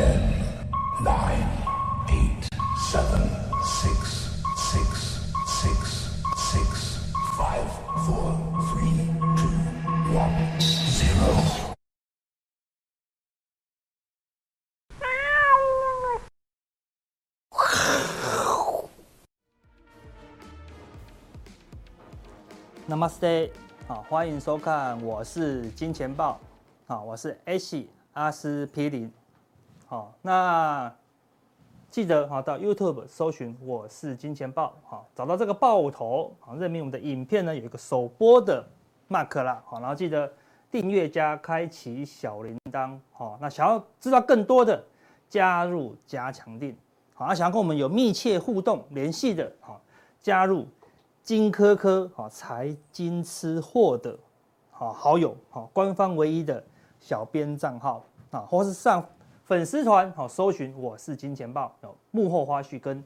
Ten, nine, eight, seven, six, six, six, six, five, four, three, two, one, zero. 那么 stay 好，欢迎收看，我是金钱豹，好，我是 H 阿司匹林，好，那记得哈到 YouTube 搜寻我是金钱豹，好，找到这个豹头，好，认明我们的影片呢有一个首播的 mark 啦，好，然后记得订阅加开启小铃铛，好，那想要知道更多的，加入加强錠，好，想要跟我们有密切互动联系的，好，加入。金科科好，财经吃货的好好友好，官方唯一的小编账号啊，或是上粉丝团好，搜寻我是金钱豹，有幕后花絮跟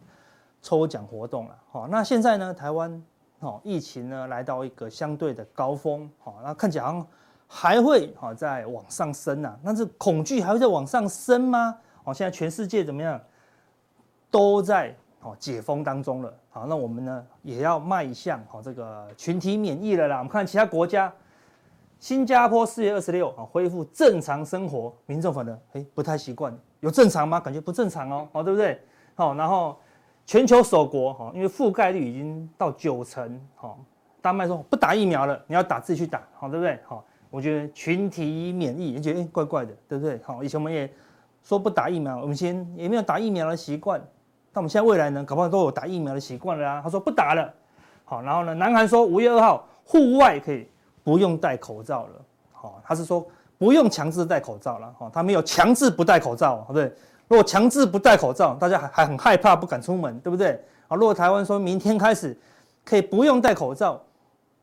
抽奖活动了。好，那现在呢，台湾好疫情呢来到一个相对的高峰，好，那看起来好像还会好再往上升呐。那这恐惧还会再往上升吗？好，现在全世界怎么样都在。哦，解封当中了，好，那我们呢也要迈向好这个群体免疫了啦。我们看其他国家，新加坡四月二十六啊恢复正常生活，民众可能哎不太习惯，有正常吗？感觉不正常哦，好对不对？好，然后全球首国哈，因为覆盖率已经到九成，好，丹麦说不打疫苗了，你要打自己去打，好对不对？好，我觉得群体免疫，你觉得怪怪的，对不对？好，以前我们也说不打疫苗，我们先也没有打疫苗的习惯。那我们现在未来呢，搞不好都有打疫苗的习惯了啊。他说不打了，好，然后呢，南韩说五月二号户外可以不用戴口罩了，好，他是说不用强制戴口罩了，哈，他没有强制不戴口罩，对不对？如果强制不戴口罩，大家还还很害怕，不敢出门，对不对？啊，如果台湾说明天开始可以不用戴口罩，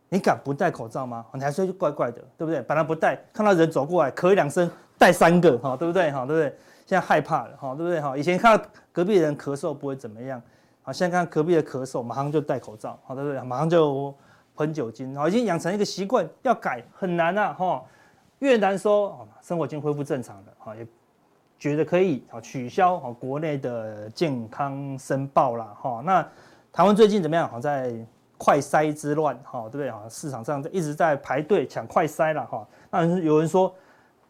你敢不戴口罩吗？你还说就怪怪的，对不对？本来不戴，看到人走过来咳两声，戴三个，哈，对不对？哈，对不对？现在害怕了，哈，对不对？哈，以前看到隔壁的人咳嗽不会怎么样，好，现在看到隔壁的咳嗽，马上就戴口罩，好，对不对？马上就喷酒精，好，已经养成一个习惯，要改很难啊，哈。越南说，生活已经恢复正常了，哈，也觉得可以，好，取消好国内的健康申报了，哈。那台湾最近怎么样？好，在快筛之乱，哈，对不对？哈，市场上一直在排队抢快筛了，哈。那有人说。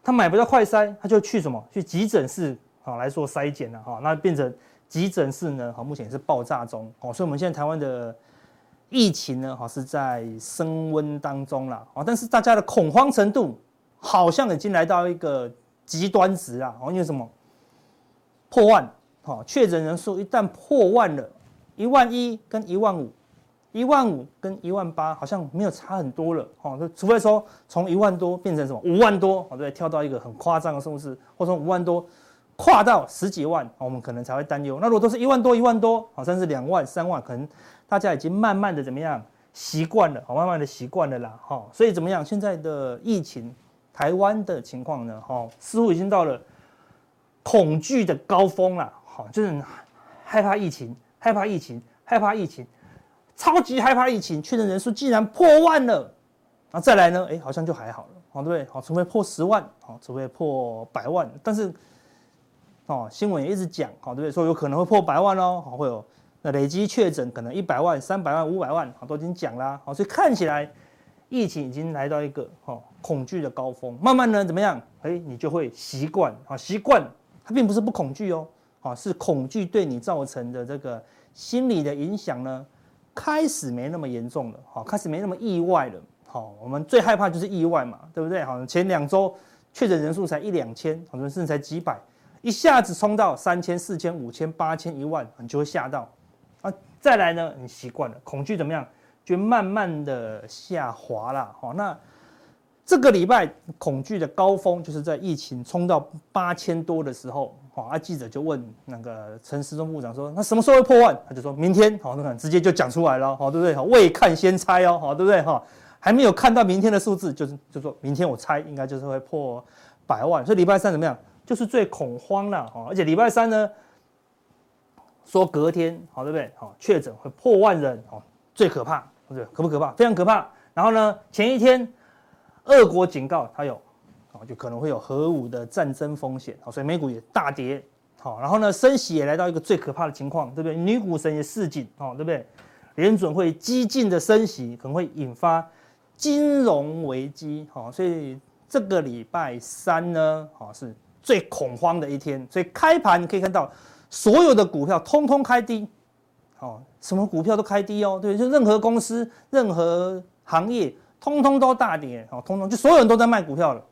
他买不到快筛，他就去什么？去急诊室好来做筛检了哈。那变成急诊室呢？好，目前是爆炸中哦。所以我们现在台湾的疫情呢，哈是在升温当中了啊。但是大家的恐慌程度好像已经来到一个极端值啊。因为什么？破万，哈，确诊人数一旦破万了，一万一跟一万五。一万五跟一万八好像没有差很多了，哦，除非说从一万多变成什么五万多，哦，对，跳到一个很夸张的数字，或从五万多跨到十几万，我们可能才会担忧。那如果都是一万多、一万多，好像是两万、三万，可能大家已经慢慢的怎么样习惯了，好，慢慢的习惯了啦，哈，所以怎么样？现在的疫情，台湾的情况呢，哈，似乎已经到了恐惧的高峰了，好，就是害怕疫情，害怕疫情，害怕疫情。超级害怕疫情，确诊人数竟然破万了，那再来呢？哎，好像就还好了，好对不对？好，除非破十万，好，除非破百万，但是，哦，新闻也一直讲，好对不对？说有可能会破百万哦，好会有那累积确诊可能一百万、三百万、五百万，好都已经讲啦，好，所以看起来疫情已经来到一个哦恐惧的高峰，慢慢呢怎么样？哎，你就会习惯，好习惯，它并不是不恐惧哦，好是恐惧对你造成的这个心理的影响呢。开始没那么严重了，好，开始没那么意外了，好，我们最害怕就是意外嘛，对不对？好，前两周确诊人数才一两千，好甚至才几百，一下子冲到三千、四千、五千、八千、一万，你就会吓到，再来呢，你习惯了，恐惧怎么样？就慢慢的下滑了，好，那这个礼拜恐惧的高峰就是在疫情冲到八千多的时候。好，啊，记者就问那个陈时中部长说：“那什么时候会破万？”他就说明天。好，那看直接就讲出来了，好，对不对？好，未看先猜哦，好，对不对？哈，还没有看到明天的数字，就是就说明天我猜应该就是会破百万。所以礼拜三怎么样？就是最恐慌了，哈，而且礼拜三呢，说隔天，好，对不对？好，确诊会破万人，哦，最可怕，对？可不可怕？非常可怕。然后呢，前一天，俄国警告他有。就可能会有核武的战争风险，好，所以美股也大跌，好，然后呢，升息也来到一个最可怕的情况，对不对？女股神也示警，哦，对不对？联准会激进的升息可能会引发金融危机，好，所以这个礼拜三呢，好，是最恐慌的一天，所以开盘可以看到所有的股票通通开低，哦，什么股票都开低哦，对，就任何公司、任何行业，通通都大跌，哦，通通就所有人都在卖股票了，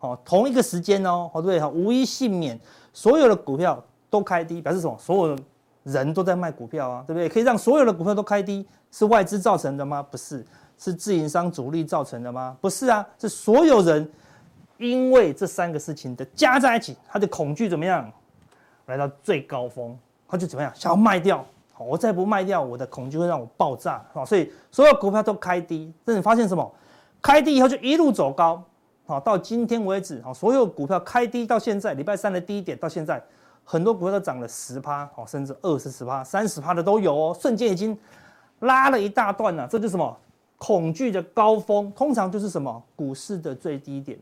哦，同一个时间哦，哦对？哈，无一幸免。所有的股票都开低，表示什么？所有的人都在卖股票啊，对不对？可以让所有的股票都开低，是外资造成的吗？不是，是自营商主力造成的吗？不是啊，是所有人因为这三个事情的加在一起，他的恐惧怎么样？来到最高峰，他就怎么样？想要卖掉，我再不卖掉，我的恐惧会让我爆炸，好，所以所有股票都开低，但你发现什么？开低以后就一路走高。好，到今天为止，好，所有股票开低到现在，礼拜三的低点到现在，很多股票都涨了十趴，好，甚至二十十趴、三十趴的都有哦，瞬间已经拉了一大段了。这就是什么？恐惧的高峰，通常就是什么？股市的最低点。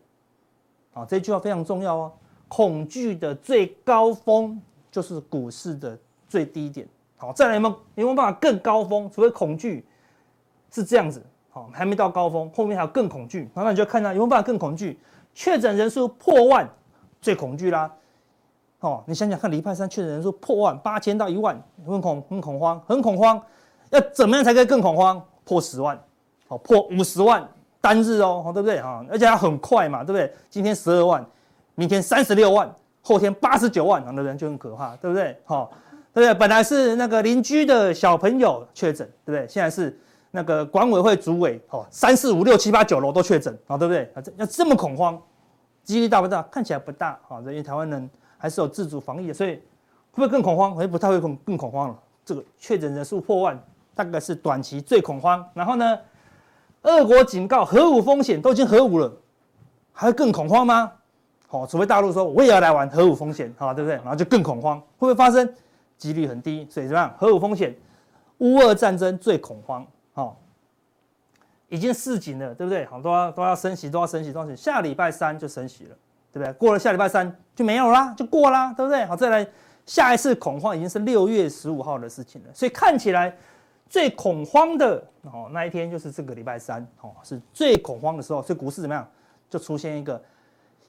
啊，这句话非常重要哦。恐惧的最高峰就是股市的最低点。好，再来有没有有没有办法更高峰？除非恐惧是这样子。好还没到高峰，后面还有更恐惧，然后你就看到有没有办法更恐惧？确诊人数破万，最恐惧啦。哦，你想想看，礼拜三确诊人数破万，八千到一万，很恐很恐慌，很恐慌。要怎么样才可以更恐慌？破十万，哦，破五十万单日哦，对不对啊？而且它很快嘛，对不对？今天十二万，明天三十六万，后天八十九万，很多人就很可怕，对不对？好，对不对？本来是那个邻居的小朋友确诊，对不对？现在是。那个管委会主委哦，三四五六七八九楼都确诊啊，对不对？啊，这要这么恐慌，几率大不大？看起来不大啊，因为台湾人还是有自主防疫的，所以会不会更恐慌？会不太会恐更恐慌了。这个确诊人数破万，大概是短期最恐慌。然后呢，俄国警告核武风险，都已经核武了，还会更恐慌吗？好，除非大陆说我也要来玩核武风险，好，对不对？然后就更恐慌，会不会发生？几率很低，所以怎么样？核武风险，乌俄战争最恐慌。哦，已经示警了，对不对？好，都要都要升息，都要升息，都要升息。下礼拜三就升息了，对不对？过了下礼拜三就没有啦，就过啦，对不对？好，再来下一次恐慌已经是六月十五号的事情了。所以看起来最恐慌的哦那一天就是这个礼拜三哦，是最恐慌的时候。所以股市怎么样？就出现一个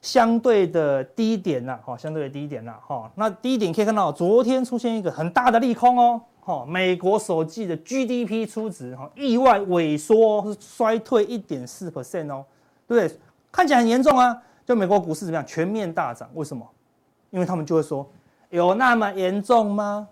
相对的低点了，哈，相对的低点了，哈。那低点可以看到，昨天出现一个很大的利空哦。哦，美国首季的 GDP 初值哈，意外萎缩，是衰退一点四 percent 哦，对不对？看起来很严重啊。就美国股市怎么样？全面大涨，为什么？因为他们就会说，有那么严重吗？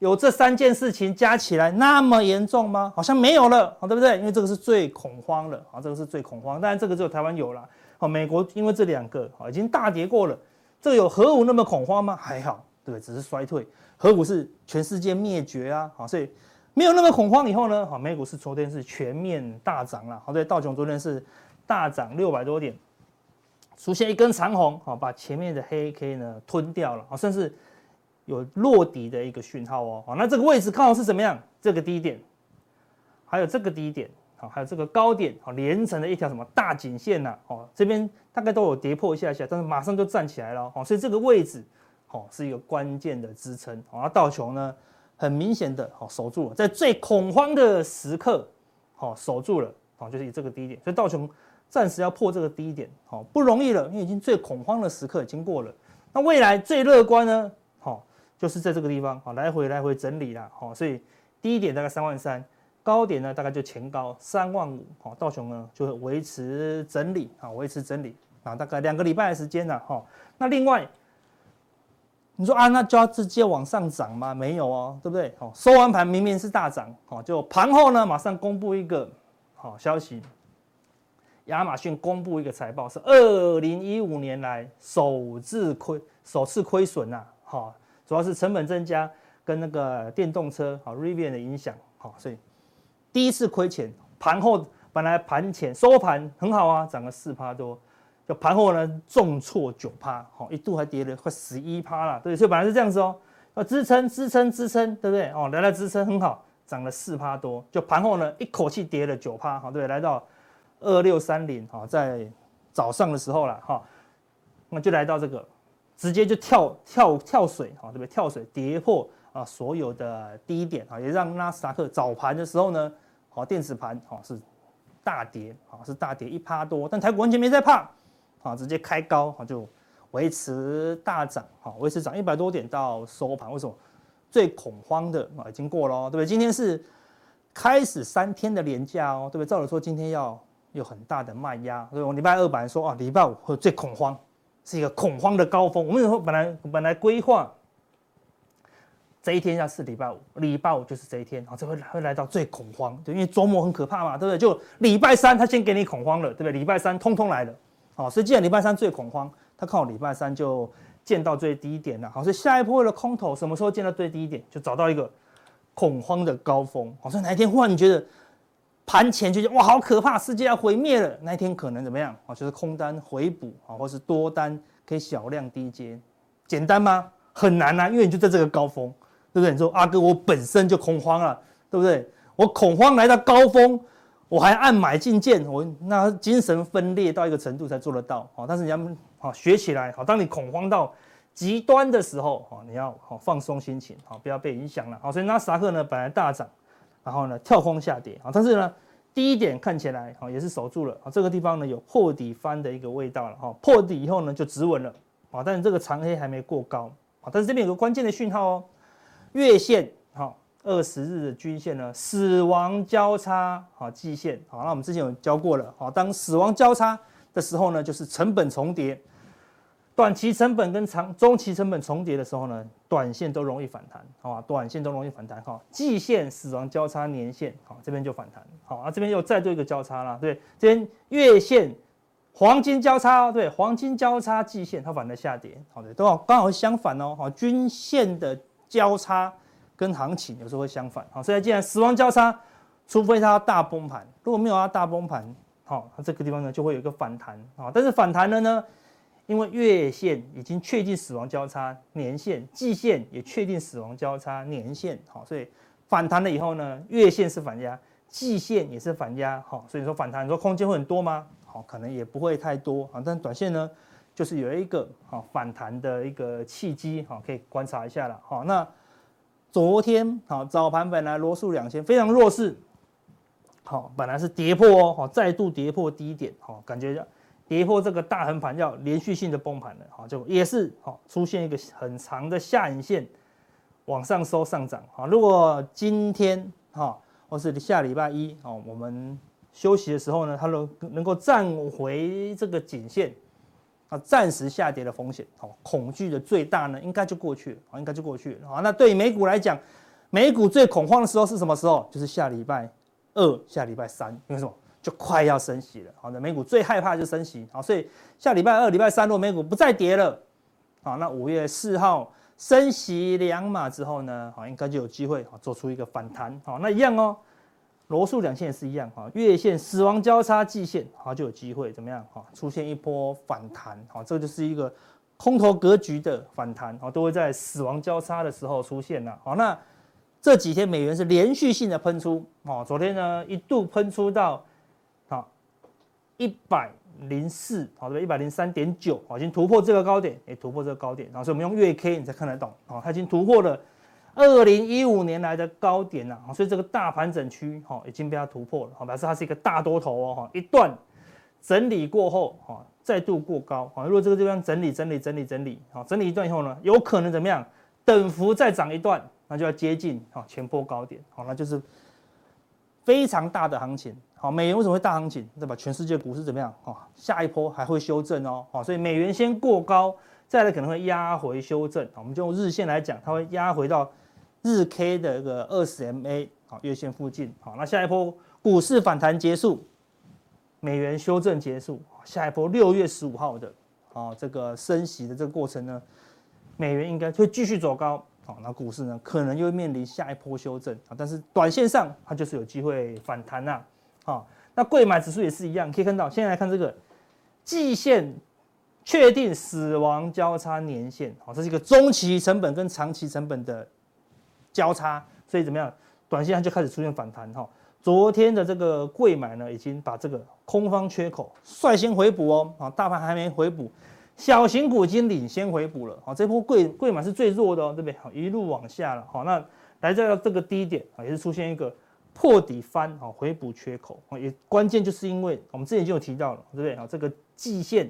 有这三件事情加起来那么严重吗？好像没有了，对不对？因为这个是最恐慌了，啊，这个是最恐慌。当然，这个只有台湾有了。好，美国因为这两个已经大跌过了，这有核武那么恐慌吗？还好，对不对？只是衰退。核武是全世界灭绝啊，好，所以没有那么恐慌。以后呢，好，美股是昨天是全面大涨了，好，对，道琼昨天是大涨六百多点，出现一根长红，好，把前面的黑 K 呢吞掉了，好，甚至有落底的一个讯号哦，好，那这个位置刚好是怎么样？这个低点，还有这个低点，好，还有这个高点，好，连成了一条什么大颈线呐，哦，这边大概都有跌破一下下，但是马上就站起来了，哦，所以这个位置。好，是一个关键的支撑。哦，那道琼呢，很明显的好守住了，在最恐慌的时刻，好守住了。好，就是以这个低点，所以道琼暂时要破这个低点，好不容易了，因为已经最恐慌的时刻已经过了。那未来最乐观呢？好，就是在这个地方，好来回来回整理啦。好，所以低点大概三万三，高点呢大概就前高三万五。好，道琼呢就会维持整理，啊维持整理啊，大概两个礼拜的时间了。哈，那另外。你说啊，那就要直接往上涨吗？没有哦，对不对？好，收完盘明明是大涨，好，就盘后呢马上公布一个好消息，亚马逊公布一个财报，是二零一五年来首次亏首次亏损呐，好，主要是成本增加跟那个电动车好 Rivian 的影响，好，所以第一次亏钱，盘后本来盘前收盘很好啊，涨了四趴多。就盘后呢，重挫九趴，好，一度还跌了快十一趴了，对，所以本来是这样子哦，要支撑支撑支撑，对不对？哦，来来支撑很好，涨了四趴多，就盘后呢，一口气跌了九趴，好，对，来到二六三零，好，在早上的时候了，哈，那就来到这个直接就跳跳跳水好，对不对？跳水跌破啊所有的低点啊，也让纳斯达克早盘的时候呢，好电子盘好是大跌啊，是大跌一趴多，但台股完全没在怕啊，直接开高啊就维持大涨啊，维持涨一百多点到收盘。为什么？最恐慌的啊已经过了哦，对不对？今天是开始三天的连假哦，对不对？照理说今天要有很大的卖压，所以我礼拜二本来说啊，礼拜五会最恐慌。是一个恐慌的高峰。我们说本来本来规划这一天要是礼拜五，礼拜五就是这一天，啊，这会会来到最恐慌，对，因为周末很可怕嘛，对不对？就礼拜三他先给你恐慌了，对不对？礼拜三通通来了，好，所以既然礼拜三最恐慌，他看我礼拜三就见到最低点了，好，所以下一波的空头什么时候见到最低点，就找到一个恐慌的高峰，好，所以哪一天忽然你觉得？盘前就觉得哇，好可怕，世界要毁灭了。那一天可能怎么样啊？就是空单回补啊，或是多单可以小量低接，简单吗？很难啊，因为你就在这个高峰，对不对？你说阿哥，我本身就恐慌了，对不对？我恐慌来到高峰，我还按买进键，我那精神分裂到一个程度才做得到啊。但是你要好学起来好，当你恐慌到极端的时候啊，你要好放松心情好，不要被影响了。好，所以纳斯达克呢本来大涨。然后呢，跳空下跌啊，但是呢，低点看起来好也是守住了啊，这个地方呢有破底翻的一个味道了哈，破底以后呢就止稳了啊，但是这个长黑还没过高啊，但是这边有个关键的讯号哦，月线哈，二十日的均线呢死亡交叉好，季线好，那我们之前有教过了好，当死亡交叉的时候呢，就是成本重叠。短期成本跟长中期成本重叠的时候呢，短线都容易反弹，好吧？短线都容易反弹，哈。季线死亡交叉，年线，好，这边就反弹，好啊，这边又再做一个交叉啦，对，这边月线黄金交叉，对，黄金交叉季线它反而下跌，好的，都好刚好相反哦，好，均线的交叉跟行情有时候会相反，好，所以既然死亡交叉，除非它大崩盘，如果没有它大崩盘，好，它这个地方呢就会有一个反弹，啊，但是反弹了呢？因为月线已经确定死亡交叉，年线、季线也确定死亡交叉，年线好，所以反弹了以后呢，月线是反压，季线也是反压，好，所以说反弹，你说空间会很多吗？好，可能也不会太多啊，但短线呢，就是有一个好反弹的一个契机，好，可以观察一下了，好，那昨天好早盘本来罗素两千非常弱势，好，本来是跌破哦，好，再度跌破低点，好，感觉。跌破这个大横盘要连续性的崩盘了，好，就也是好出现一个很长的下影线往上收上涨，好，如果今天哈或是下礼拜一哦，我们休息的时候呢，它能能够站回这个颈线，啊，暂时下跌的风险，好，恐惧的最大呢，应该就过去了，啊，应该就过去了，好，那对于美股来讲，美股最恐慌的时候是什么时候？就是下礼拜二、下礼拜三，因为什么？就快要升息了，好的，美股最害怕就升息，好，所以下礼拜二、礼拜三，如果美股不再跌了，好，那五月四号升息两码之后呢，好，应该就有机会做出一个反弹，好，那一样哦，罗素两线也是一样，哈，月线死亡交叉，季线，好，就有机会怎么样，哈，出现一波反弹，好，这就是一个空头格局的反弹，好，都会在死亡交叉的时候出现了，好，那这几天美元是连续性的喷出，好，昨天呢一度喷出到。一百零四，好对，一百零三点九，好，已经突破这个高点，也突破这个高点，然后所以我们用月 K 你才看得懂，好，它已经突破了二零一五年来的高点了，好，所以这个大盘整区，哈，已经被它突破了，好，表示它是一个大多头哦，哈，一段整理过后，哈，再度过高，好，如果这个地方整理整理整理整理，好，整理一段以后呢，有可能怎么样？等幅再涨一段，那就要接近啊前波高点，好，那就是非常大的行情。好，美元为什么会大行情？对吧？全世界股市怎么样？哦，下一波还会修正哦。好，所以美元先过高，再来可能会压回修正。我们就用日线来讲，它会压回到日 K 的一个二十 MA 好月线附近。好，那下一波股市反弹结束，美元修正结束，下一波六月十五号的啊这个升息的这个过程呢，美元应该会继续走高。好，那股市呢可能又面临下一波修正啊，但是短线上它就是有机会反弹呐。好，那贵买指数也是一样，可以看到，现在来看这个季线确定死亡交叉年线，好，这是一个中期成本跟长期成本的交叉，所以怎么样？短线它就开始出现反弹哈。昨天的这个柜买呢，已经把这个空方缺口率先回补哦，啊，大盘还没回补，小型股已经领先回补了，好，这波柜柜买是最弱的哦，对不对？好，一路往下了，好，那来到这个低点啊，也是出现一个破底翻，好，回补缺口啊，也关键就是因为我们之前就有提到了，对不对？啊，这个季线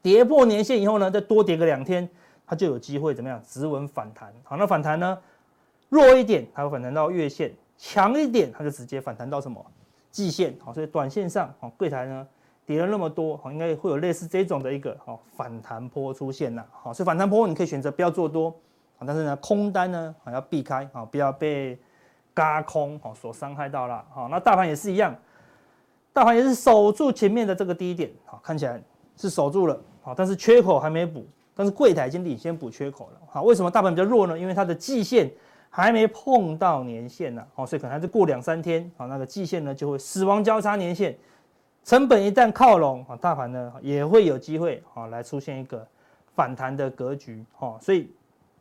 跌破年线以后呢，再多跌个两天，它就有机会怎么样？止稳反弹，好，那反弹呢，弱一点它会反弹到月线，强一点它就直接反弹到什么？季线，好，所以短线上，好，柜台呢？跌了那么多，好，应该会有类似这种的一个好反弹波出现呐，好，所以反弹波你可以选择不要做多，啊，但是呢空单呢好要避开啊，不要被轧空好所伤害到了，好，那大盘也是一样，大盘也是守住前面的这个低点，好，看起来是守住了，好，但是缺口还没补，但是柜台已经领先补缺口了，好，为什么大盘比较弱呢？因为它的季线还没碰到年线呢，好，所以可能还是过两三天，好，那个季线呢就会死亡交叉年线。成本一旦靠拢啊，大盘呢也会有机会啊来出现一个反弹的格局哈，所以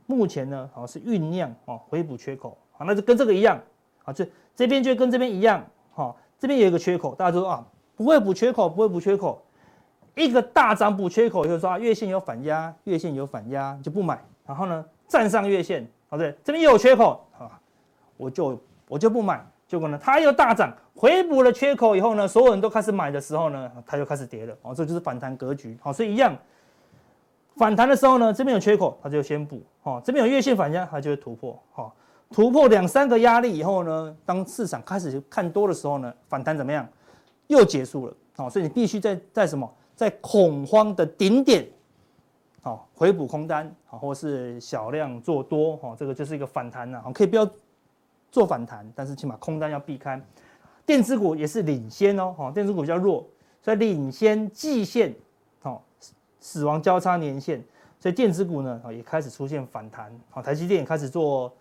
目前呢啊是酝酿啊回补缺口啊，那就跟这个一样啊，这这边就跟这边一样哈，这边有一个缺口，大家都说啊不会补缺口，不会补缺口，一个大涨补缺口，就是说啊月线有反压，月线有反压就不买，然后呢站上月线啊对，这边又有缺口啊，我就我就不买。结果呢，它又大涨，回补了缺口以后呢，所有人都开始买的时候呢，它就开始跌了。哦，这就是反弹格局。好，所以一样，反弹的时候呢，这边有缺口，它就先补。哦，这边有月线反压，它就会突破。好，突破两三个压力以后呢，当市场开始看多的时候呢，反弹怎么样？又结束了。好，所以你必须在在什么？在恐慌的顶点，好，回补空单，好，或是小量做多。哈，这个就是一个反弹了。好，可以不要。做反弹，但是起码空单要避开。电子股也是领先哦，哈，电子股比较弱，所以领先季线，哦，死亡交叉年线，所以电子股呢，也开始出现反弹，好，台积电也开始做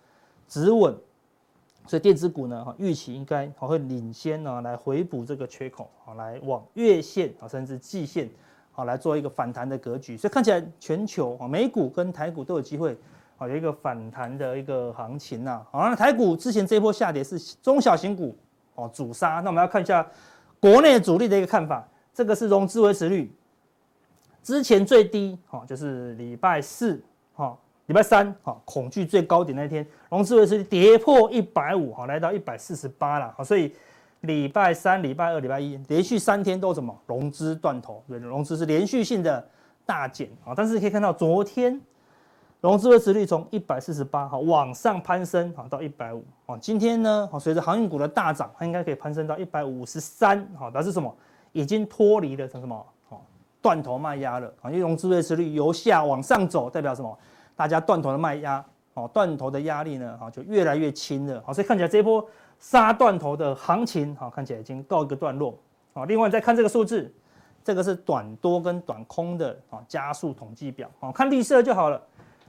止稳，所以电子股呢，哈，预期应该还会领先呢，来回补这个缺口，好，来往月线啊，甚至季线，好，来做一个反弹的格局，所以看起来全球啊，美股跟台股都有机会。啊，有一个反弹的一个行情呐。好，那台股之前这一波下跌是中小型股哦主杀。那我们要看一下国内主力的一个看法。这个是融资维持率，之前最低哈就是礼拜四哈，礼拜三哈恐惧最高点那天，融资维持率跌破一百五哈，来到一百四十八了。好，所以礼拜三、礼拜二、礼拜一连续三天都什么融资断头，对，融资是连续性的大减啊。但是可以看到昨天。融资维持率从一百四十八哈往上攀升哈到一百五啊，今天呢随着航运股的大涨，它应该可以攀升到一百五十三哈，表示什么？已经脱离了成什么？哦，断头卖压了啊，因为融资维持率由下往上走，代表什么？大家断头的卖压哦，断头的压力呢啊就越来越轻了，好，所以看起来这一波杀断头的行情好，看起来已经告一个段落好。另外再看这个数字，这个是短多跟短空的啊加速统计表啊，看绿色就好了。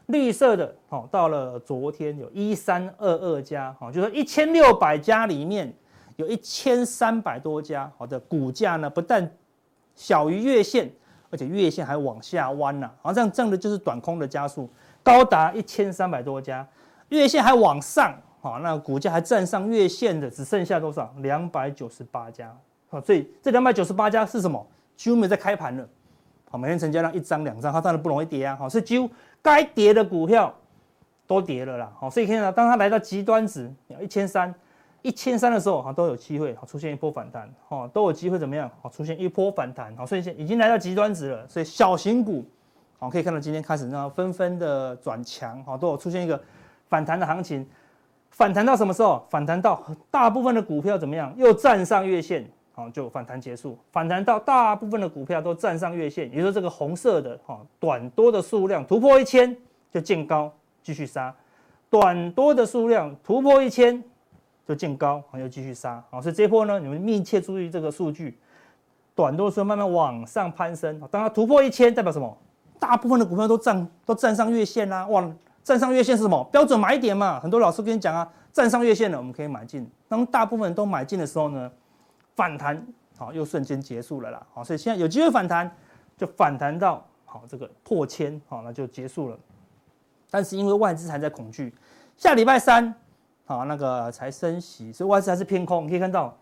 绿色的，好，到了昨天有一三二二家，好，就是一千六百家里面有一千三百多家，好的股价呢不但小于月线，而且月线还往下弯呐，好，像这样的就是短空的加速，高达一千三百多家，月线还往上，好，那股价还站上月线的只剩下多少？两百九十八家，好，所以这两百九十八家是什么？几乎没在开盘了，好，每天成交量一张两张，它当然不容易跌啊，好，是几乎。该跌的股票都跌了啦，好，所以看到当它来到极端值一千三，一千三的时候，哈，都有机会，好，出现一波反弹，哈，都有机会怎么样，好，出现一波反弹，好，所以现已经来到极端值了，所以小型股，好，可以看到今天开始呢，纷纷的转强，好，都有出现一个反弹的行情，反弹到什么时候？反弹到大部分的股票怎么样？又站上月线。好，就反弹结束，反弹到大部分的股票都站上月线，也就是说这个红色的哈短多的数量突破一千就见高继续杀，短多的数量突破一千就见高，好，又继续杀，好，所以这波呢，你们密切注意这个数据，短多的时候慢慢往上攀升，当它突破一千代表什么？大部分的股票都站都站上月线啦，哇，站上月线是什么？标准买点嘛，很多老师跟你讲啊，站上月线了，我们可以买进，当大部分人都买进的时候呢？反弹好，又瞬间结束了啦，好，所以现在有机会反弹，就反弹到好这个破千，好，那就结束了。但是因为外资还在恐惧，下礼拜三好那个才升息，所以外资还是偏空。你可以看到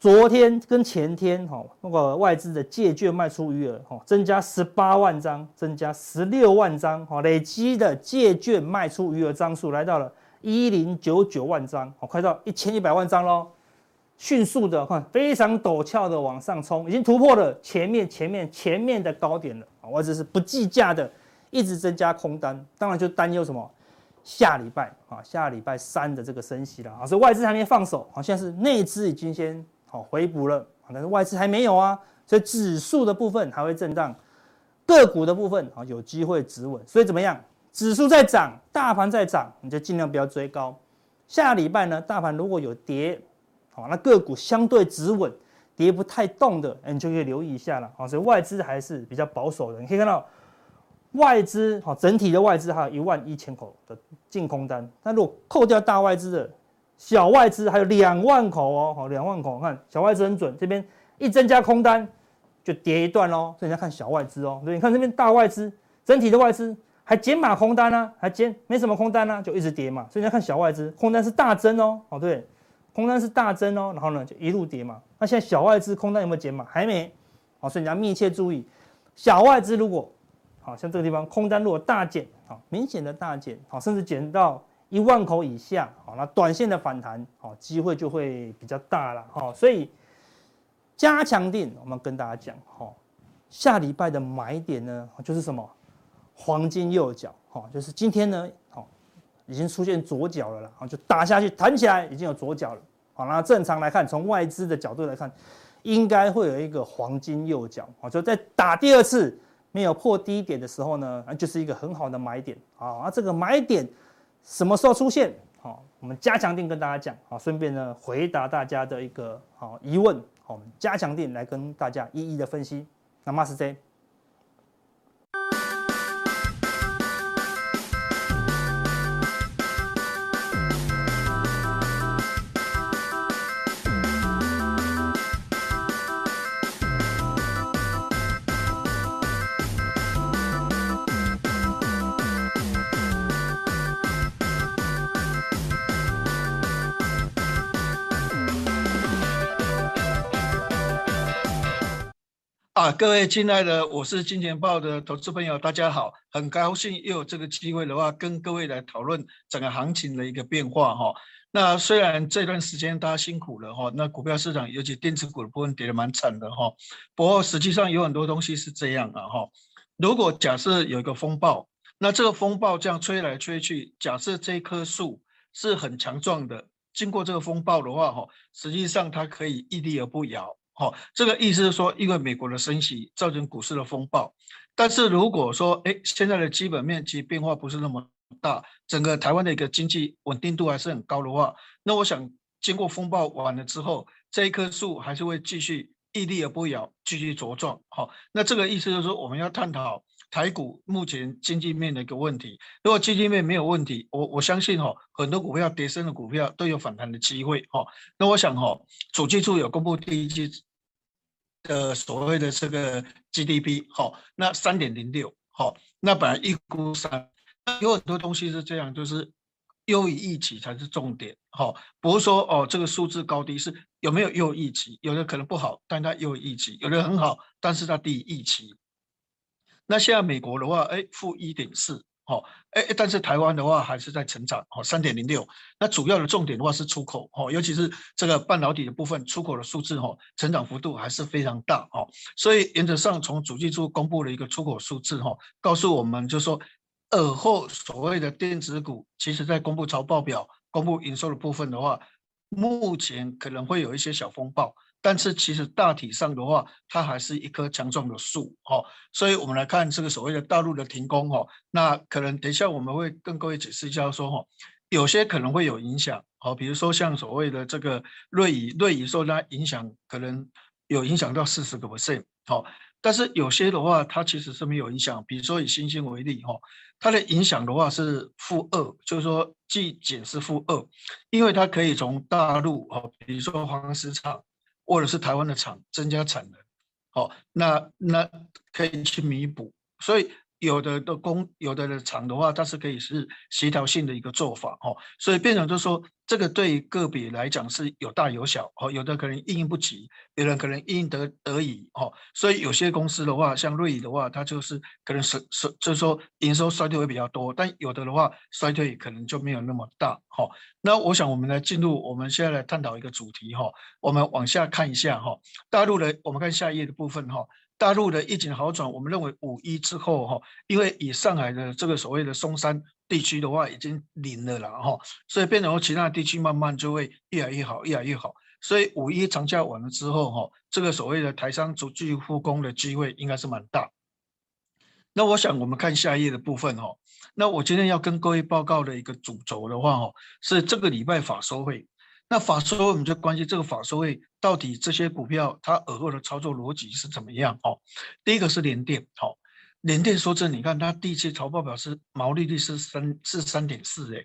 昨天跟前天哈，那个外资的借券卖出余额哈，增加十八万张，增加十六万张哈，累积的借券卖出余额张数来到了一零九九万张，好，快到一千一百万张喽，迅速的看非常陡峭的往上冲，已经突破了前面前面前面的高点了啊，外资是不计价的，一直增加空单，当然就担忧什么？下礼拜啊，下礼拜三的这个升息了啊，所以外资还没放手，好像是内资已经先好回补了，但是外资还没有啊，所以指数的部分还会震荡，个股的部分啊有机会止稳，所以怎么样？指数在涨，大盘在涨，你就尽量不要追高。下礼拜呢，大盘如果有跌，好，那个股相对止稳，跌不太动的，你就可以留意一下了好。所以外资还是比较保守的，你可以看到。外资好，整体的外资还有一万一千口的净空单，那如果扣掉大外资的，小外资还有两万口哦，好，两万口，看小外资很准，这边一增加空单就跌一段喽，所以你要看小外资哦，对，你看这边大外资，整体的外资还减码空单呢、啊，还减没什么空单呢、啊，就一直跌嘛，所以你要看小外资空单是大增哦，哦对，空单是大增哦，然后呢就一路跌嘛，那现在小外资空单有没有减码？还没，好，所以你要密切注意小外资如果。好像这个地方空单如果大减，好明显的大减，好甚至减到一万口以下，好那短线的反弹，好机会就会比较大了，好所以加强錠我们跟大家讲，好下礼拜的买点呢就是什么黄金右脚，好就是今天呢，好已经出现左脚了啦，好就打下去弹起来已经有左脚了，好那正常来看，从外资的角度来看，应该会有一个黄金右脚，好就在打第二次。没有破低点的时候呢，那就是一个很好的买点啊。那这个买点什么时候出现？好，我们加强定跟大家讲好，顺便呢回答大家的一个好疑问。好，我们加强定来跟大家一一的分析。那么是这。啊，各位亲爱的，我是金钱豹的投资朋友，大家好，很高兴又有这个机会的话，跟各位来讨论整个行情的一个变化哈。那虽然这段时间大家辛苦了哈，那股票市场尤其电子股的部分跌得蛮惨的哈。不过实际上有很多东西是这样啊哈。如果假设有一个风暴，那这个风暴这样吹来吹去，假设这棵树是很强壮的，经过这个风暴的话哈，实际上它可以屹立而不摇。好，这个意思是说，因为美国的升息造成股市的风暴，但是如果说，哎，现在的基本面其实变化不是那么大，整个台湾的一个经济稳定度还是很高的话，那我想经过风暴完了之后，这一棵树还是会继续屹立而不摇，继续茁壮。好，那这个意思就是说，我们要探讨台股目前经济面的一个问题。如果经济面没有问题，我我相信哈，很多股票跌升的股票都有反弹的机会。哈，那我想哈，主计处有公布第一季。呃，所谓的这个 GDP 好，那三点零六好，那本来一估三，有很多东西是这样，就是优于预期才是重点，好，不是说哦这个数字高低是有没有优于预期，有的可能不好，但它优于预期，有的很好，但是它低于预期。那现在美国的话，哎，负一点四。哦，哎，但是台湾的话还是在成长，哦，三点零六。那主要的重点的话是出口，哦，尤其是这个半导体的部分，出口的数字，哦，成长幅度还是非常大，哦。所以原则上，从主计处公布的一个出口数字，哈，告诉我们就是说，尔后所谓的电子股，其实在公布财报表、公布营收的部分的话，目前可能会有一些小风暴。但是其实大体上的话，它还是一棵强壮的树，哈。所以我们来看这个所谓的大陆的停工，哈，那可能等一下我们会跟各位解释一下，说哈，有些可能会有影响，好，比如说像所谓的这个瑞仪，瑞仪受它影响，可能有影响到四十个 percent，好。但是有些的话，它其实是没有影响，比如说以欣兴为例，哈，它的影响的话是负二，就是说既减是负二，因为它可以从大陆，哈，比如说黄石厂。或者是台湾的厂增加产能，好，那那可以去弥补，所以有的的工，有的的厂的话，它是可以是协调性的一个做法哦，所以变成就是说，这个对个别来讲是有大有小哦，有的可能应应不及，有人可能应得得以哦，所以有些公司的话，像瑞仪的话，它就是可能是是就是说营收衰退会比较多，但有的的话衰退可能就没有那么大哈。那我想我们来进入，我们现在来探讨一个主题哈，我们往下看一下哈，大陆的我们看下一页的部分哈。大陆的疫情好转，我们认为五一之后哈，因为以上海的这个所谓的松山地区的话已经零了了哈，所以变成其他地区慢慢就会越来越好，越来越好。所以五一长假完了之后哈，这个所谓的台商逐季复工的机会应该是蛮大。那我想我们看下一页的部分哈，那我今天要跟各位报告的一个主轴的话哈，是这个礼拜法收会。那法说我们就关心这个法说会到底这些股票它尔后的操作逻辑是怎么样？哦，第一个是联电，好，联电说真，你看它第一季财报表示毛利率是三是三点四，哎，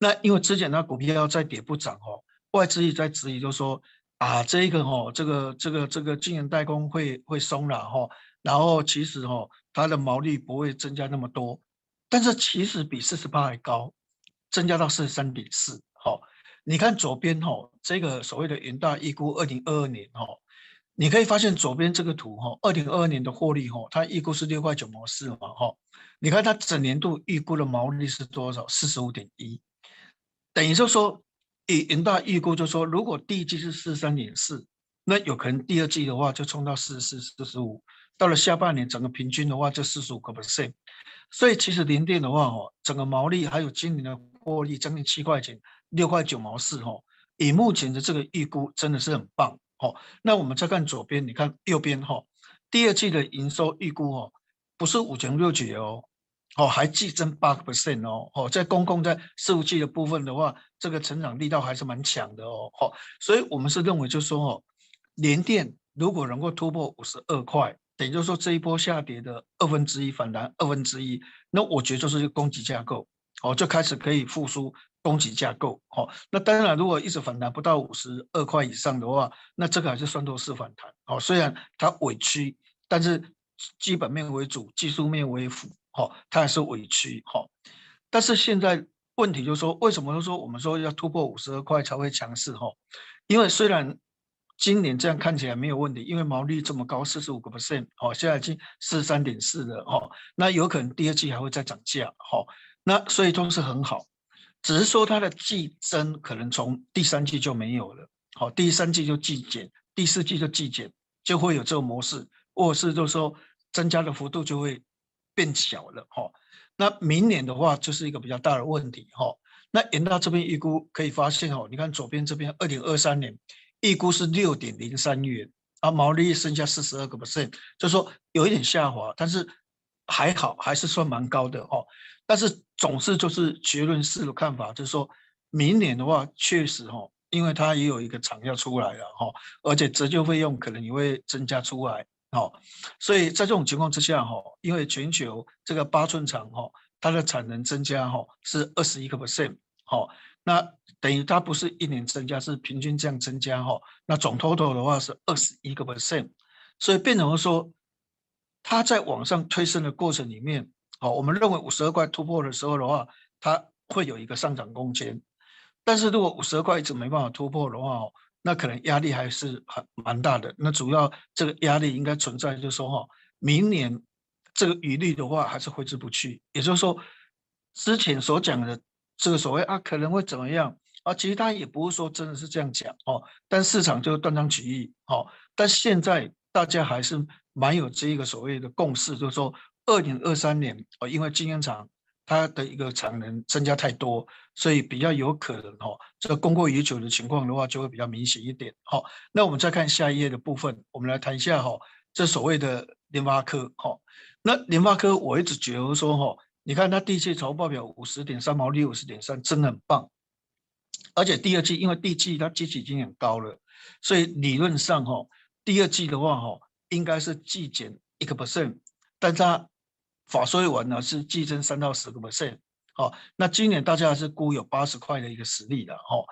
那因为之前它股票要再跌不涨，哦，外资也在质疑，就说啊，这一个哦，这个这个这个晶圆代工会会松了，哈，然后其实哦，它的毛利不会增加那么多，但是其实比四十八还高，增加到四十三点四，你看左边哈，这个所谓的元大预估二零二二年哈，你可以发现左边这个图哈，二零二二年的获利哈，它预估是六块九毛四嘛哈，你看它整年度预估的毛利是多少？四十五点一，等于就说以元大预估就说，如果第一季是四十三点四，那有可能第二季的话就冲到四十四、四十五，到了下半年整个平均的话就四十五个 percent，所以其实零电的话哈，整个毛利还有今年的获利将近七块钱。六块九毛四哈，以目前的这个预估真的是很棒哦。那我们再看左边，你看右边哈，第二季的营收预估哦，不是五穷六绝哦，哦还季增八个 percent 哦，哦在公共在伺服器的部分的话，这个成长力道还是蛮强的哦，哦，所以我们是认为就是说哦，联电如果能够突破五十二块，等于就是说这一波下跌的二分之一反弹二分之一，那我觉得就是一个供给架构哦，就开始可以复苏。供给架构，好，那当然，如果一直反弹不到五十二块以上的话，那这个还是算多是反弹，好，虽然它委屈，但是基本面为主，技术面为辅，好，它还是委屈，好，但是现在问题就是说，为什么说我们说要突破五十二块才会强势，哈，因为虽然今年这样看起来没有问题，因为毛利这么高，四十五个 percent，好，现在已经四十三点四了，哈，那有可能第二季还会再涨价，好，那所以都是很好。只是说它的季增可能从第三季就没有了，好，第三季就季减，第四季就季减，就会有这种模式，或者是就是说增加的幅度就会变小了，哈。那明年的话就是一个比较大的问题，哈。那延到这边预估可以发现，哦，你看左边这边二零二三年预估是六点零三元，啊，毛利率剩下四十二个 percent，就是说有一点下滑，但是还好，还是算蛮高的，哈。但是总是就是结论式的看法，就是说明年的话，确实哈，因为它也有一个厂要出来了哈，而且折旧费用可能也会增加出来，哈，所以在这种情况之下哈，因为全球这个八寸厂哈，它的产能增加哈是二十一个 percent，哈，那等于它不是一年增加，是平均这样增加哈，那总 total 的话是二十一个 percent，所以变成说，它在往上推升的过程里面。好，我们认为五十二块突破的时候的话，它会有一个上涨空间。但是如果五十二块一直没办法突破的话，那可能压力还是很蛮大的。那主要这个压力应该存在，就是说哈，明年这个余力的话还是挥之不去。也就是说，之前所讲的这个所谓啊可能会怎么样啊，其实他也不是说真的是这样讲哦。但市场就断章取义哦。但现在大家还是蛮有这一个所谓的共识，就是说。二零二三年哦，因为晶圆厂它的一个产能增加太多，所以比较有可能哈，这个供过于求的情况的话，就会比较明显一点。好，那我们再看下一页的部分，我们来谈一下哈，这所谓的联发科哈。那联发科我一直觉得说哈，你看它第一季财报表五十点三毛利五十点三，真的很棒。而且第二季因为第一季它基期已经很高了，所以理论上哈，第二季的话哈，应该是季减一个 percent，但它法说会完呢是季增三到十个 percent，好，那今年大家还是估有八十块的一个实力的哈，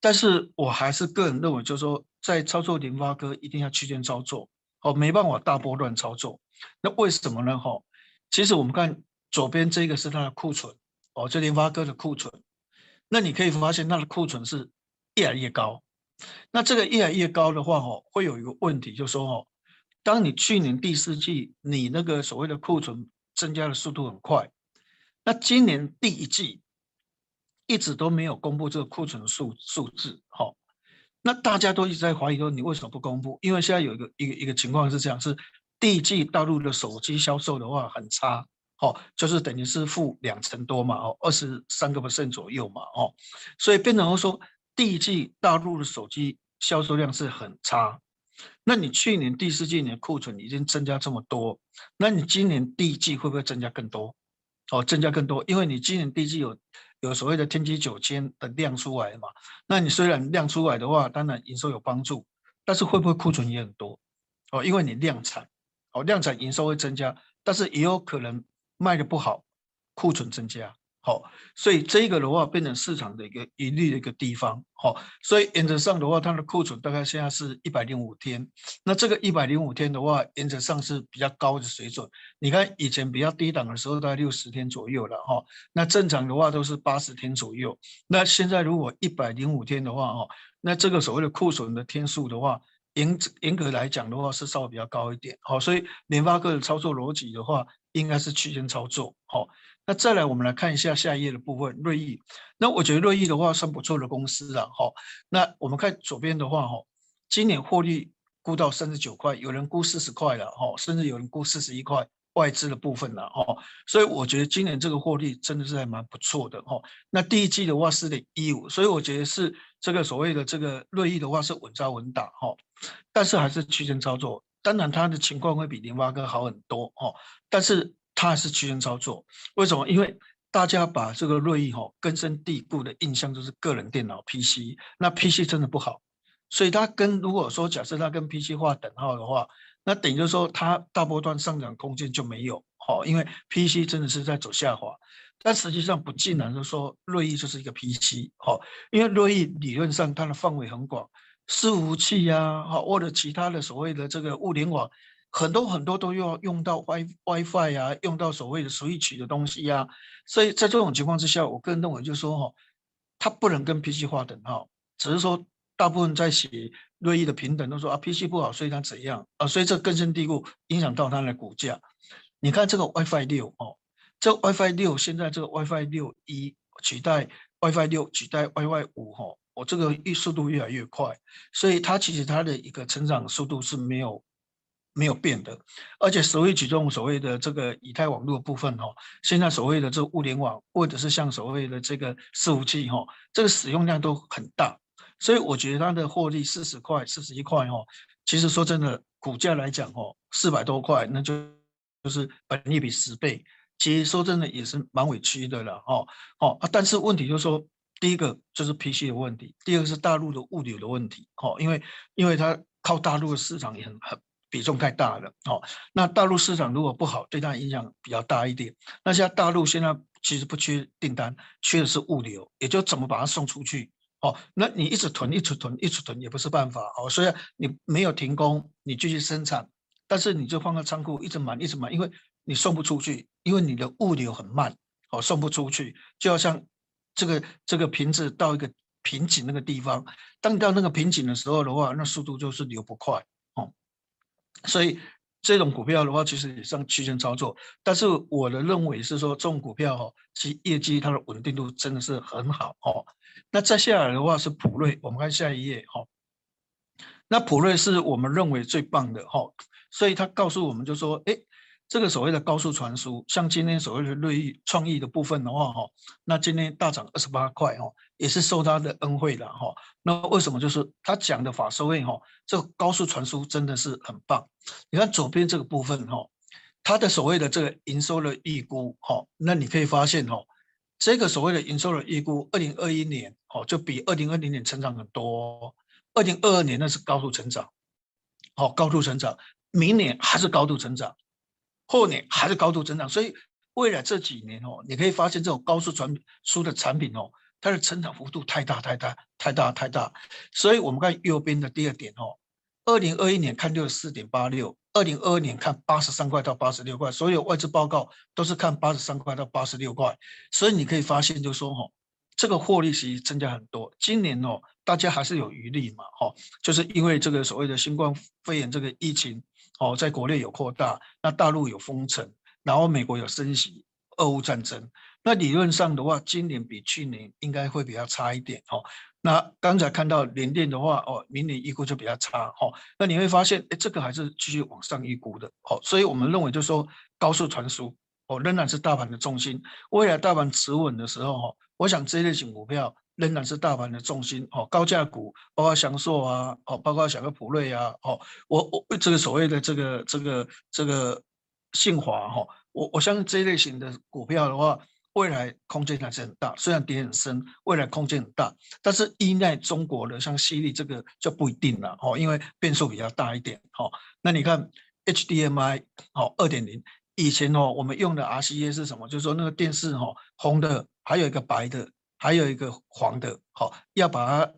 但是我还是个人认为，就是说在操作联发科一定要区间操作，哦，没办法大波段操作，那为什么呢？哈，其实我们看左边这个是它的库存哦，这联发科的库存，那你可以发现它的库存是越来越高。那这个越来越高的话，哦，会有一个问题，就是说，哦，当你去年第四季你那个所谓的库存增加的速度很快，那今年第一季一直都没有公布这个库存数数字，好，那大家都一直在怀疑说你为什么不公布？因为现在有一个一个一个情况是这样，是第一季大陆的手机销售的话很差，哦，就是等于是负两成多嘛，哦，二十三个 percent 左右嘛，哦，所以变成说。第一季大陆的手机销售量是很差，那你去年第四季你的库存已经增加这么多，那你今年第一季会不会增加更多？哦，增加更多，因为你今年第一季有有所谓的天玑九千的量出来嘛，那你虽然量出来的话，当然营收有帮助，但是会不会库存也很多？哦，因为你量产，哦，量产营收会增加，但是也有可能卖得不好，库存增加。好，所以这个的话变成市场的一个疑虑的一个地方。好，所以原则上的话，它的库存大概现在是一百零五天。那这个一百零五天的话，原则上是比较高的水准。你看以前比较低档的时候，大概六十天左右了哈。那正常的话都是八十天左右。那现在如果一百零五天的话，哈，那这个所谓的库存的天数的话，严严格来讲的话是稍微比较高一点。好，所以联发科的操作逻辑的话，应该是区间操作。好。那再来，我们来看一下下一页的部分，瑞意。那我觉得瑞意的话算不错的公司了，哈。那我们看左边的话，哈，今年获利估到三十九块，有人估四十块了，哈，甚至有人估四十一块，外资的部分了，哈。所以我觉得今年这个获利真的是还蛮不错的，哈。那第一季的话四点一五，所以我觉得是这个所谓的这个瑞意的话是稳扎稳打，哈。但是还是区间操作，当然它的情况会比联发科好很多，哈。但是。它是区间操作，为什么？因为大家把这个瑞昱哈根深蒂固的印象就是个人电脑 PC，那 PC 真的不好，所以它跟如果说假设它跟 PC 画等号的话，那等于就是说它大波段上涨空间就没有，好，因为 PC 真的是在走下滑，但实际上不尽然就是说瑞昱就是一个 PC，好，因为瑞昱理论上它的范围很广，伺服器呀，好或者其他的所谓的这个物联网。很多很多都要用到 Wi WiFi、啊，用到所谓的 Switch 的东西呀、啊，所以在这种情况之下，我个人认为就是说哈，它不能跟 PC 划等号，只是说大部分在写瑞意的平等都说啊 PC 不好，所以它怎样啊，所以这根深蒂固影响到它的股价。你看这个 WiFi 六哦，这 WiFi 六现在这个 WiFi 六一取代 WiFi 六取代 WiFi 五哈，我这个速速度越来越快，所以它其实它的一个成长速度是没有。没有变的，而且所谓举重所谓的这个以太网络部分哦，现在所谓的这个物联网或者是像所谓的这个伺服器哈，这个使用量都很大，所以我觉得它的获利四十块、四十一块哈，其实说真的，股价来讲哈，四百多块，那就就是本益比十倍，其实说真的也是蛮委屈的了哈。哦，但是问题就是说，第一个就是 PC 的问题，第二个是大陆的物流的问题，哦，因为因为它靠大陆的市场也很很。比重太大了，哦，那大陆市场如果不好，对它影响比较大一点。那现在大陆现在其实不缺订单，缺的是物流，也就怎么把它送出去，哦，那你一直囤，一直囤，一直囤也不是办法，哦，虽然你没有停工，你继续生产，但是你就放在仓库一直满，一直满，因为你送不出去，因为你的物流很慢，哦，送不出去，就要像这个这个瓶子到一个瓶颈那个地方，当到那个瓶颈的时候的话，那速度就是流不快。所以这种股票的话，其实也算区间操作。但是我的认为是说，这种股票哈，其业绩它的稳定度真的是很好哦。那再下来的话是普瑞，我们看下一页哈。那普瑞是我们认为最棒的哈，所以他告诉我们就说，哎。这个所谓的高速传输，像今天所谓的瑞昱创意的部分的话，哈，那今天大涨二十八块，哈，也是受他的恩惠的，哈。那为什么？就是他讲的法说会，哈，这个高速传输真的是很棒。你看左边这个部分，哈，它的所谓的这个营收的预估，哈，那你可以发现，哈，这个所谓的营收的预估，二零二一年，哦，就比二零二零年成长很多，二零二二年那是高度成长，好，高度成长，明年还是高度成长。后年还是高度增长，所以未来这几年哦，你可以发现这种高速传输的产品哦，它的成长幅度太大太大太大太大，所以我们看右边的第二点哦，二零二一年看六十四点八六，二零二二年看八十三块到八十六块，所有外资报告都是看八十三块到八十六块，所以你可以发现，就是说哈，这个获利其实增加很多。今年哦，大家还是有余力嘛，哈，就是因为这个所谓的新冠肺炎这个疫情哦，在国内有扩大，那大陆有封城，然后美国有升息，俄乌战争，那理论上的话，今年比去年应该会比较差一点，哦。那刚才看到联电的话，哦，明年预估就比较差，哦，那你会发现，哎，这个还是继续往上预估的，哦，所以我们认为就是说，高速传输，哦，仍然是大盘的重心。未来大盘持稳的时候，哈，我想这一类型股票仍然是大盘的重心，哦，高价股，包括祥硕啊，哦，包括小个普瑞啊，哦，我我这个所谓的这个这个这个信华，哈，我我相信这一类型的股票的话。未来空间还是很大，虽然跌很深，未来空间很大，但是依赖中国的像矽力这个就不一定了哦，因为变数比较大一点哦。那你看 HDMI 哦，二点零，以前哦我们用的 RCA 是什么？就是说那个电视哦，红的，还有一个白的，还有一个黄的，好，要把它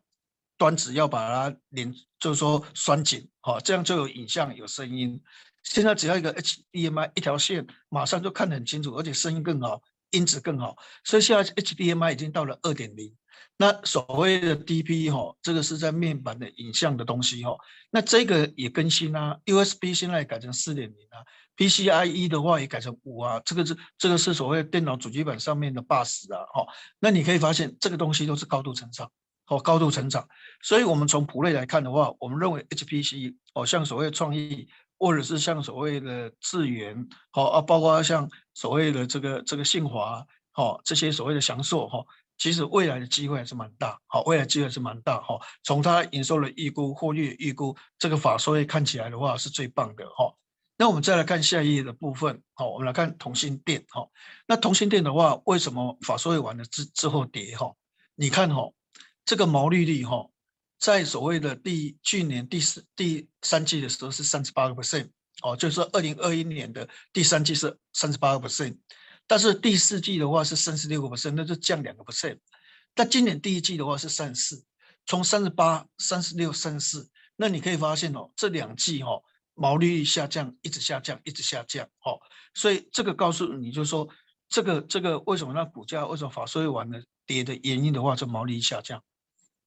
端子要把它连，就是说拴紧，好，这样就有影像有声音。现在只要一个 HDMI 一条线，马上就看得很清楚，而且声音更好。音质更好，所以现在 HDMI 已经到了二点零。那所谓的 DP 哈，这个是在面板的影像的东西哈。那这个也更新啊，USB 现在改成四点零啊，PCIe 的话也改成五啊。这个是这个是所谓电脑主机板上面的 bus 啊哈。那你可以发现这个东西都是高度成长，哦，高度成长。所以我们从普类来看的话，我们认为 HPC 哦，像所谓创意。或者是像所谓的智源，好啊，包括像所谓的这个这个信华，好这些所谓的祥硕，哈，其实未来的机会还是蛮大，好，未来机会是蛮大，哈。从它营收的预估、获利预估，这个法说会看起来的话是最棒的，哈。那我们再来看下一页的部分，好，我们来看同欣电，哈。那同欣电的话，为什么法说会完了之之后跌，哈？你看，哈，这个毛利率，哈。在所谓的第去年第四第三季的时候是三十八个 percent，哦，就是说二零二一年的第三季是三十八个 percent，但是第四季的话是三十六个 percent，那就降两个 percent。但今年第一季的话是三十四，从三十八、三十六、三十四，那你可以发现哦，这两季哦毛利率下降，一直下降，一直下降，哦，所以这个告诉你就是说，这个这个为什么那股价为什么法说完了跌的原因的话，就毛利率下降，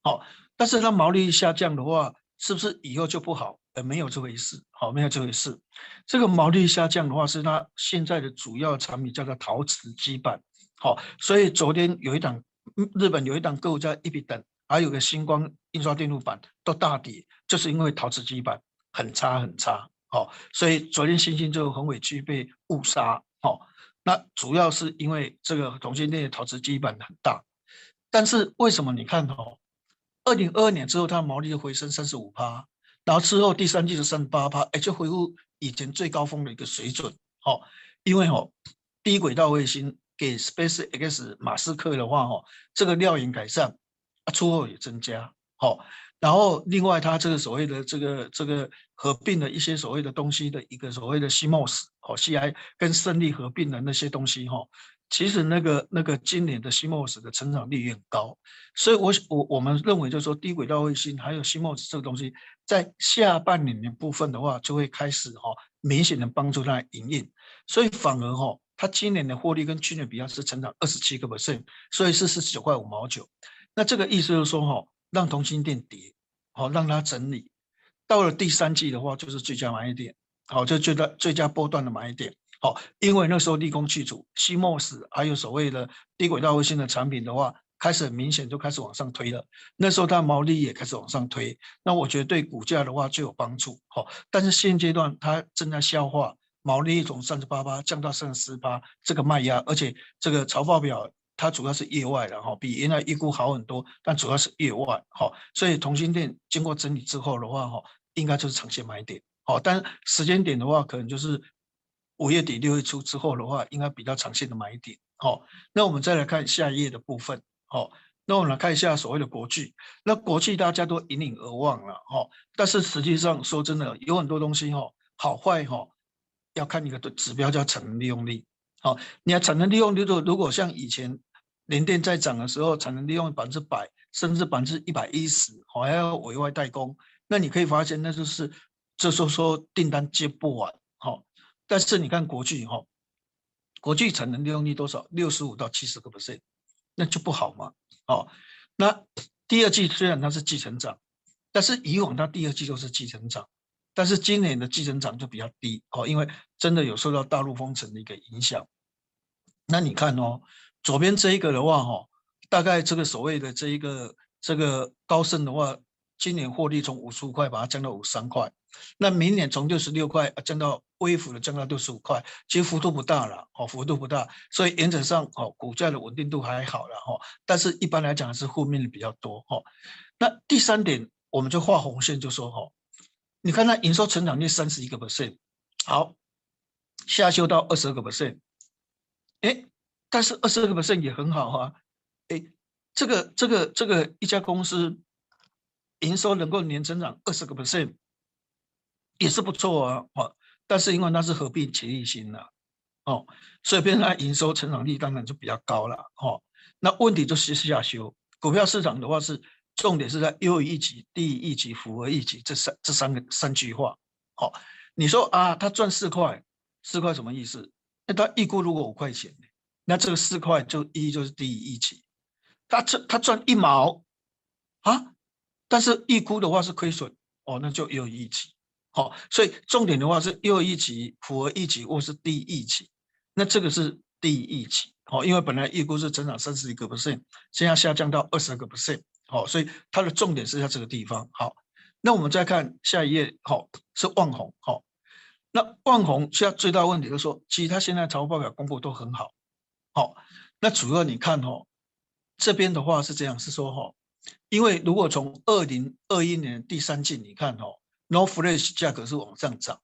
好。但是它毛利率下降的话，是不是以后就不好？呃，没有这回事，好，没有这回事。这个毛利下降的话，是它现在的主要产品叫做陶瓷基板，好，所以昨天有一档日本有一档个股叫一比等，还有个星光印刷电路板都大跌，就是因为陶瓷基板很差很差，好，所以昨天星星就很委屈被误杀，好，那主要是因为这个同欣电的陶瓷基板很大，但是为什么你看哦？二零二二年之后，它毛利就回升三十五趴，然后之后第三季是三十八趴，哎，就恢复以前最高峰的一个水准。好，因为哦，低轨道卫星给 SpaceX 马斯克的话，哦，这个料源改善，啊，出货也增加。好，然后另外它这个所谓的这个这个合并的一些所谓的东西的一个所谓的 CMOS，哦，CI 跟胜利合并的那些东西，哈。其实那个那个今年的 CMOS 的成长率也很高，所以我我我们认为就是说低轨道卫星还有 CMOS 这个东西，在下半年的部分的话，就会开始哈明显的帮助它营运，所以反而哈它今年的获利跟去年比较是成长二十七个 percent，所以是四十九块五毛九。那这个意思就是说哈，让同欣电跌，好让它整理，到了第三季的话就是最佳买点，好就觉得最佳波段的买点。好，因为那时候立功去除 CMOS 还有所谓的低轨道卫星的产品的话，开始很明显就开始往上推了。那时候它毛利也开始往上推，那我觉得对股价的话就有帮助。好，但是现阶段它正在消化毛利从三十八八降到三十四趴这个卖压，而且这个财报表它主要是业外的哈，比原来预估好很多，但主要是业外。好，所以同心电经过整理之后的话哈，应该就是长线买点。好，但时间点的话可能就是。五月底六月初之后的话，应该比较长线的买点。好，那我们再来看下一页的部分。好，那我们来看一下所谓的国巨。那国巨大家都引领而望了。哈，但是实际上说真的，有很多东西哈，好坏哈，要看一个指标叫产能利用率。好，你要产能利用率，如果像以前联电在涨的时候，产能利用百分之百，甚至百分之一百一十，还要委外代工。那你可以发现，那就是这时候说订单接不完，好，但是你看国巨哈，国巨产能利用率多少？六十五到七十个 percent，那就不好嘛，哦，那第二季虽然它是季成长，但是以往它第二季都是季成长，但是今年的季成长就比较低哦，因为真的有受到大陆封城的一个影响。那你看哦，左边这一个的话哈，大概这个所谓的这一个这个高盛的话。今年获利从五十五块把它降到五十三块，那明年从六十六块降到微幅的降到六十五块，其实幅度不大了，哦，幅度不大，所以原则上哦，股价的稳定度还好了哈。但是一般来讲是负面的比较多哈。那第三点，我们就画红线就说哈，你看它营收成长率三十一个 percent，好，下修到二十二个 percent，哎，但是二十二个 percent 也很好哈，哎，这个这个这个一家公司。营收能够年增长二十个 percent，也是不错啊，哦，但是因为那是合并协力新了，哦，所以变成它营收成长率当然就比较高了，哦，那问题就是下修。股票市场的话是重点是在优于预期、低于预期、符合预期这三这三个三句话，哦，你说啊，他赚四块，四块什么意思？那他预估如果五块钱，那这个四块就一就是低于预期，他赚他赚一毛啊？但是预估的话是亏损哦，那就优于预期，好，所以重点的话是优于预期、符合预期或是低预期，那这个是低预期，好，因为本来预估是增长三十一个 percent，现在下降到二十二个 percent，好，所以它的重点是在这个地方，好，那我们再看下一页，好，是旺宏，好，那旺宏现在最大问题就是说，其实它现在财务报表公布都很好，好，那主要你看哦，这边的话是这样，是说哈。因为如果从二零二一年第三季你看哦，NOR Flash 价格是往上涨，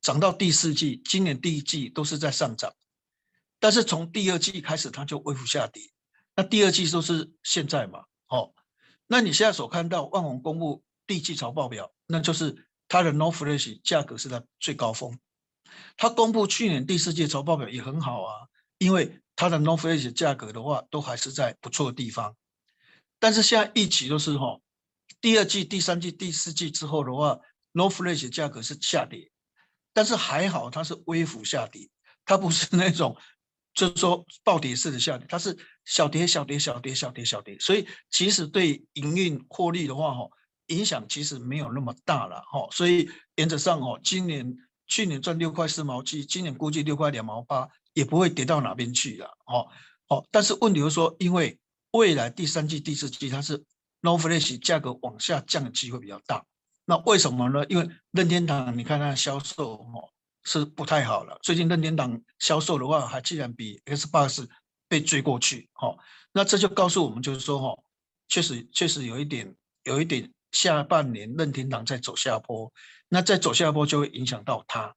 涨到第四季，今年第一季都是在上涨，但是从第二季开始它就微幅下跌。那第二季都是现在嘛，哦，那你现在所看到万宏公布第一季财报表，那就是它的 NOR Flash 价格是在最高峰。它公布去年第四季财报表也很好啊，因为它的 NOR Flash 价格的话都还是在不错的地方。但是现在预期都是哈，第二季、第三季、第四季之后的话，NOR Flash 价格是下跌，但是还好它是微幅下跌，它不是那种就是说暴跌式的下跌，它是小跌、小跌、小跌、小跌、小跌，所以其实对营运获利的话哈，影响其实没有那么大了哈，所以原则上哦，今年去年赚六块四毛七，今年估计六块两毛八，也不会跌到哪边去了哦哦，但是问题就是说因为。未来第三季、第四季，它是 No Flash 价格往下降的机会比较大。那为什么呢？因为任天堂，你看它的销售哦是不太好了。最近任天堂销售的话，还竟然比 Xbox 被追过去。哦，那这就告诉我们，就是说，哦，确实确实有一点，有一点下半年任天堂在走下坡。那在走下坡就会影响到它。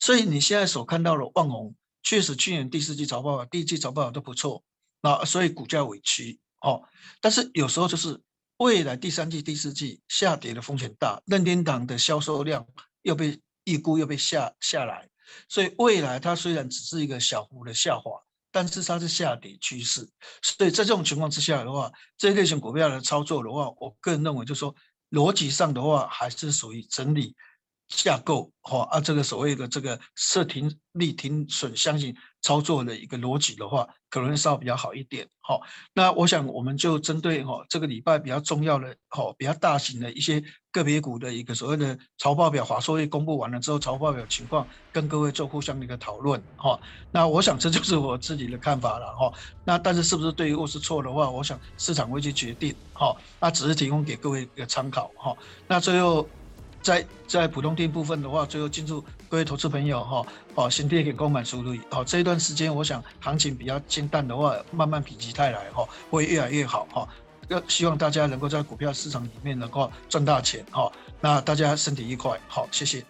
所以你现在所看到的旺宏，确实去年第四季财报、第一季财报都不错。那所以股价委屈哦，但是有时候就是未来第三季、第四季下跌的风险大，任天堂的销售量又被预估又被下下来，所以未来它虽然只是一个小幅的下滑，但是它是下跌趋势。所以在这种情况之下的话，这类型股票的操作的话，我个人认为就是说逻辑上的话还是属于整理。架构哈啊，这个所谓的这个设停利停损相信操作的一个逻辑的话，可能稍比较好一点哈。那我想我们就针对哈这个礼拜比较重要的哈比较大型的一些个别股的一个所谓的财报表，华硕会公布完了之后，财报表情况跟各位做互相的一个讨论哈。那我想这就是我自己的看法了哈。那但是是不是对或是错的话，我想市场会去决定哈。那只是提供给各位一个参考哈。那最后。在在普通店部分的话，最后进入各位投资朋友哈，好，新店给购买收入好，这一段时间我想行情比较清淡的话，慢慢否极泰来哈，会越来越好哈。要希望大家能够在股票市场里面能够赚大钱哈。那大家身体愉快，好，谢谢。